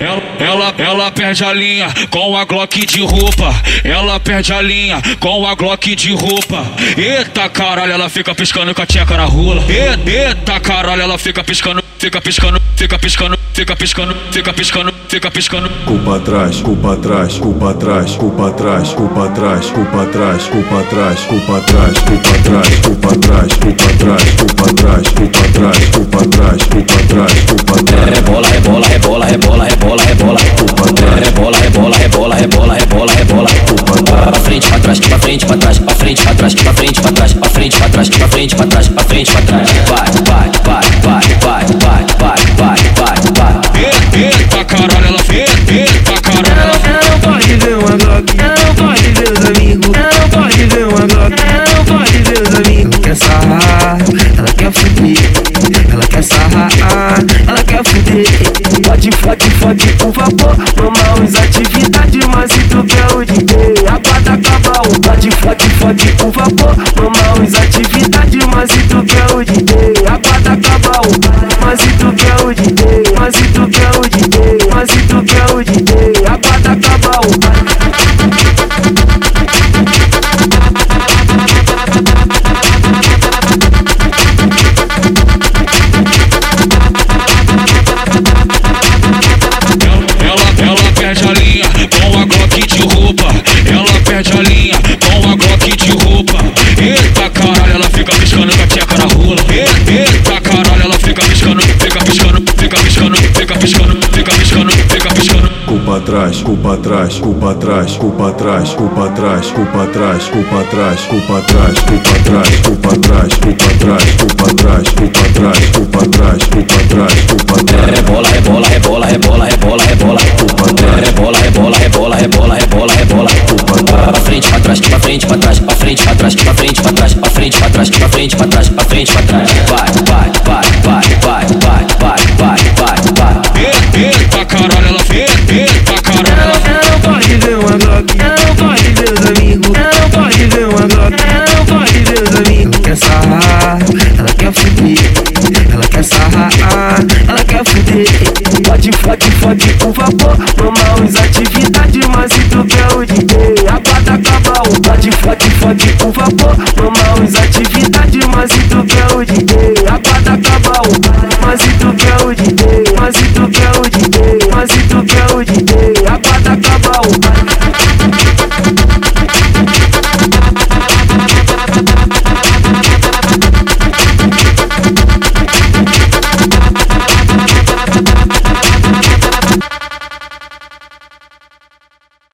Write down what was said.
Ela, ela, ela perde a linha com a Glock de roupa. Ela perde a linha com a Glock de roupa. Eita caralho, ela fica piscando com a tcheca na. Eita caralho, ela fica piscando, fica piscando, fica piscando, fica piscando, fica piscando, fica piscando. Culpa atrás, culpa atrás, culpa atrás, culpa atrás, culpa atrás, culpa atrás, culpa atrás, culpa atrás, culpa atrás, culpa atrás, culpa atrás, culpa atrás, culpa atrás, culpa Rebola, rebola, rebola, rebola, rebola, rebola. Rebola, rebola, rebola, rebola, rebola, rebola. Pra frente, pra trás, pra frente, pra trás, pra frente, pra trás, pra frente, pra trás, pra frente, pra trás, pra frente, pra trás, pra frente, pra trás. Vai, quer fuder. Fode, fode, fode com vapor. Normal, as atividades, mas se tu quer o DJ, a guarda acaba o Fode, fode, fode com vapor. Normal, as atividades, mas se tu quer o DJ, a guarda acaba o Mas se tu quer o DJ, mas se tu quer o DJ, mas se tu quer o DJ, a guarda acaba o Eita caralho, ela fica piscando com a tcheca na rula. Eita caralho, ela fica piscando, fica piscando, fica piscando, fica piscando, fica piscando, fica piscando. Culpa atrás, culpa atrás, culpa atrás, culpa atrás, culpa atrás, culpa atrás, culpa atrás, culpa atrás, culpa atrás, culpa atrás, culpa atrás, culpa atrás, culpa atrás, culpa atrás, culpa atrás, culpa atrás. Rebola, rebola, rebola, rebola, rebola, rebola. Rebola, rebola, rebola, rebola, rebola, rebola. Pra frente, pra trás, pra frente, pra trás, frente, pra trás, pra frente, pra trás, pra frente, pra trás, pra frente, pra trás, pra frente, pra trás. Vai, vai, vai, vai, vai, vai, vai, vai, vai, vai. Eita caralho, ela eita caralho, Ela, ela não pode ver uma Glock, ela não pode ver os amigos. Ela não pode ver uma Glock, ela não pode ver os amigos. Ela quer sarrar, ela quer fuder. Ela quer sarrar, ela quer fuder. Fode, fode, fode com vapor. Normal, as atividades, mas se tu quer o DJ, Fode, fode, fode com vapor. As atividades, mas se tu quer o DJ,